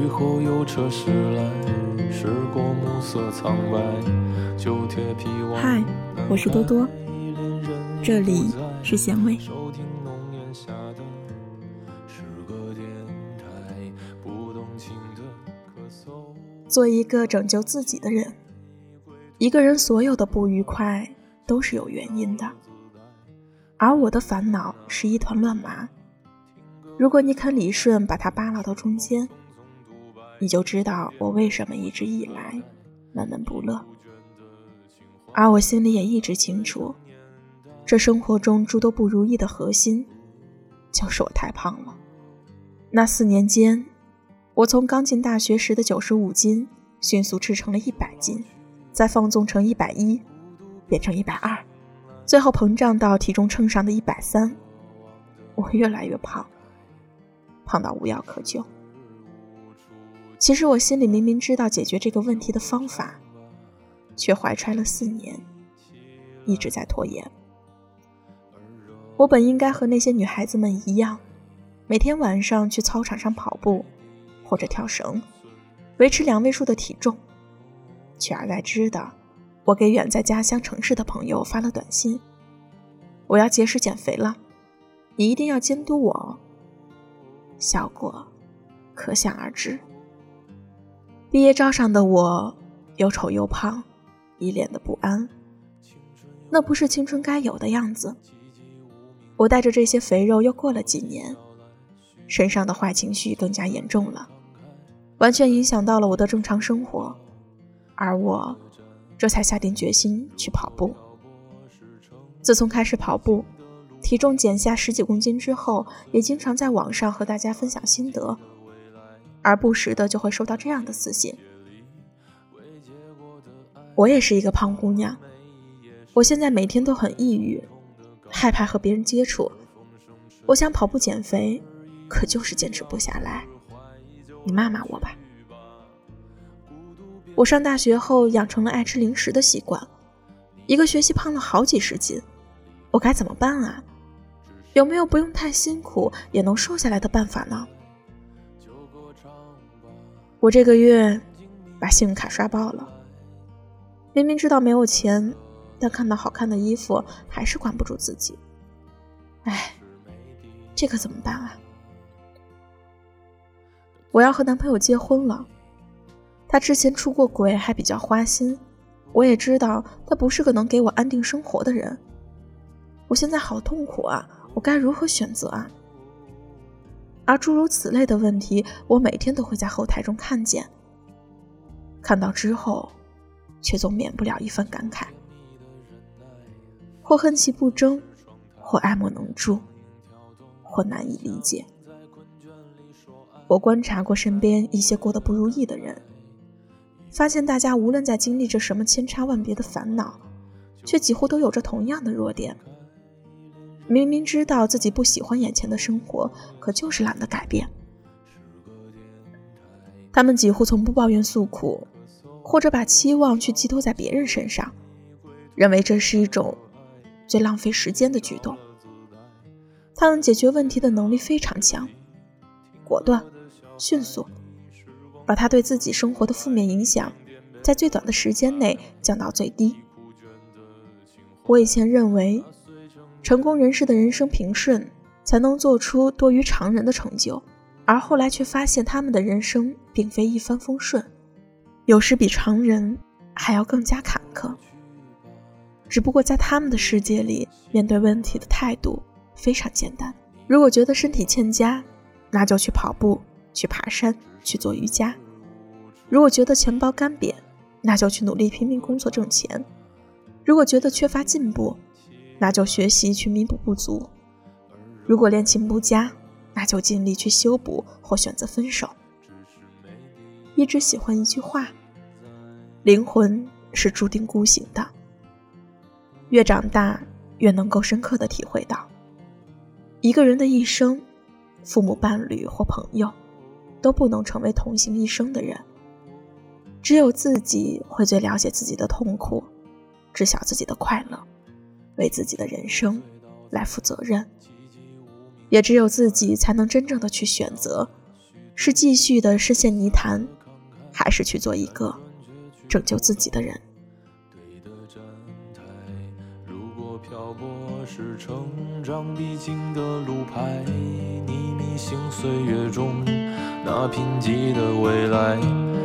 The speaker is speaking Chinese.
雨后有车驶来，驶过暮色苍白，旧铁皮屋。嗨，我是多多，这里是咸味。做一个拯救自己的人。一个人所有的不愉快都是有原因的，而我的烦恼是一团乱麻。如果你肯理顺，把它扒拉到中间，你就知道我为什么一直以来闷闷不乐。而我心里也一直清楚，这生活中诸多不如意的核心，就是我太胖了。那四年间，我从刚进大学时的九十五斤，迅速吃成了一百斤，再放纵成一百一，变成一百二，最后膨胀到体重秤上的一百三。我越来越胖。胖到无药可救。其实我心里明明知道解决这个问题的方法，却怀揣了四年，一直在拖延。我本应该和那些女孩子们一样，每天晚上去操场上跑步，或者跳绳，维持两位数的体重。取而代之的，我给远在家乡城市的朋友发了短信：“我要节食减肥了，你一定要监督我哦。”效果可想而知。毕业照上的我又丑又胖，一脸的不安。那不是青春该有的样子。我带着这些肥肉又过了几年，身上的坏情绪更加严重了，完全影响到了我的正常生活。而我这才下定决心去跑步。自从开始跑步。体重减下十几公斤之后，也经常在网上和大家分享心得，而不时的就会收到这样的私信。我也是一个胖姑娘，我现在每天都很抑郁，害怕和别人接触。我想跑步减肥，可就是坚持不下来。你骂骂我吧。我上大学后养成了爱吃零食的习惯，一个学期胖了好几十斤，我该怎么办啊？有没有不用太辛苦也能瘦下来的办法呢？我这个月把信用卡刷爆了，明明知道没有钱，但看到好看的衣服还是管不住自己。哎，这可怎么办啊？我要和男朋友结婚了，他之前出过轨，还比较花心，我也知道他不是个能给我安定生活的人。我现在好痛苦啊！我该如何选择啊？而诸如此类的问题，我每天都会在后台中看见。看到之后，却总免不了一番感慨：或恨其不争，或爱莫能助，或难以理解。我观察过身边一些过得不如意的人，发现大家无论在经历着什么千差万别的烦恼，却几乎都有着同样的弱点。明明知道自己不喜欢眼前的生活，可就是懒得改变。他们几乎从不抱怨诉苦，或者把期望去寄托在别人身上，认为这是一种最浪费时间的举动。他们解决问题的能力非常强，果断、迅速，把他对自己生活的负面影响在最短的时间内降到最低。我以前认为。成功人士的人生平顺，才能做出多于常人的成就，而后来却发现他们的人生并非一帆风顺，有时比常人还要更加坎坷。只不过在他们的世界里，面对问题的态度非常简单：如果觉得身体欠佳，那就去跑步、去爬山、去做瑜伽；如果觉得钱包干瘪，那就去努力拼命工作挣钱；如果觉得缺乏进步，那就学习去弥补不足。如果恋情不佳，那就尽力去修补或选择分手。一直喜欢一句话：灵魂是注定孤行的。越长大，越能够深刻的体会到，一个人的一生，父母、伴侣或朋友，都不能成为同行一生的人。只有自己会最了解自己的痛苦，知晓自己的快乐。为自己的人生来负责任，也只有自己才能真正的去选择是继续的深陷泥潭，还是去做一个拯救自己的人？漂泊是成长必经的路牌，你迷信岁月中那贫瘠的未来，